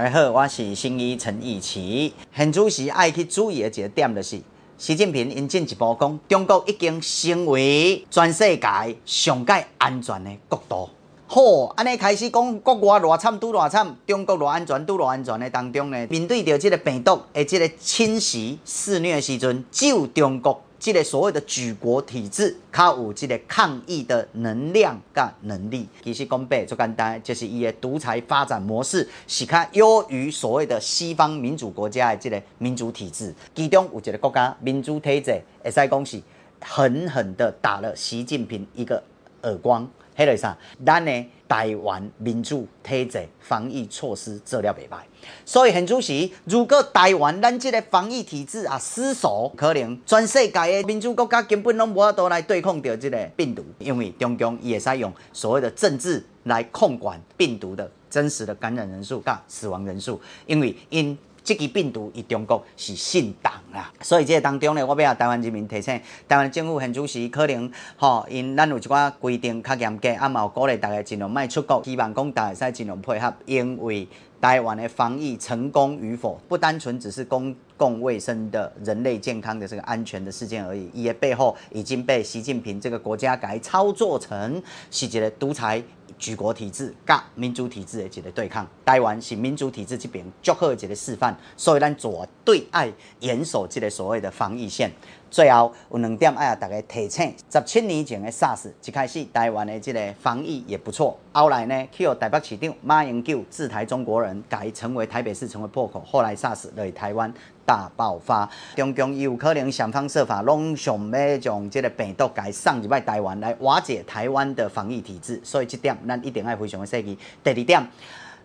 大家好，我是新医陈义奇。现主席爱去注意的一个点就是，习近平因进一步讲，中国已经成为全世界上界安全的国度。好，安尼开始讲国外偌惨拄偌惨，中国偌安全拄偌安全的当中呢，面对着这个病毒的这个侵袭肆虐的时阵，只有中国。这个所谓的举国体制，较有这个抗疫的能量跟能力，其实讲白最简单，就是伊的独裁发展模式是较优于所谓的西方民主国家的这个民主体制。其中有一个国家民主体制，会使讲是狠狠的打了习近平一个耳光。迄个啥，咱呢？台湾民主体制防疫措施做了袂歹，所以很主席，如果台湾咱这个防疫体制啊失守，可能全世界的民主国家根本拢无法度来对抗掉这个病毒，因为中共也使用所谓的政治来控管病毒的真实的感染人数、甲死亡人数，因为因。这个病毒以中国是信党啊，所以这个当中呢，我要台湾人民提醒，台湾政府很主席可能吼，因咱有一寡规定较严格，啊嘛有鼓励大家尽量卖出国，希望讲大家使尽量配合，因为台湾的防疫成功与否，不单纯只是公共卫生的人类健康的这个安全的事件而已，也背后已经被习近平这个国家改操作成是一个独裁。举国体制甲民主体制的一个对抗，台湾是民主体制这边足好的一个示范，所以咱做对爱严守这个所谓的防疫线。最后有两点要大家提醒：十七年前的 SARS 一开始，台湾的这个防疫也不错。后来呢，去台北市长马英九自台中国人，改成为台北市成为破口。后来 SARS 来台湾大爆发，中共有可能想方设法拢想要将这个病毒改送入来台湾，来瓦解台湾的防疫体制。所以这点咱一定要非常的注意。第二点。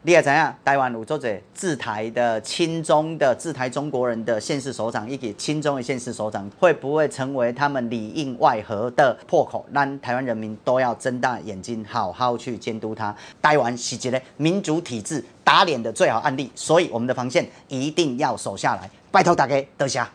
你也知影，台湾有做者自台的亲中的自台中国人的县市首长，以及亲中的县市首长，会不会成为他们里应外合的破口？让台湾人民都要睁大眼睛，好好去监督他。台湾是一个民主体制打脸的最好案例，所以我们的防线一定要守下来。拜托大家，多谢。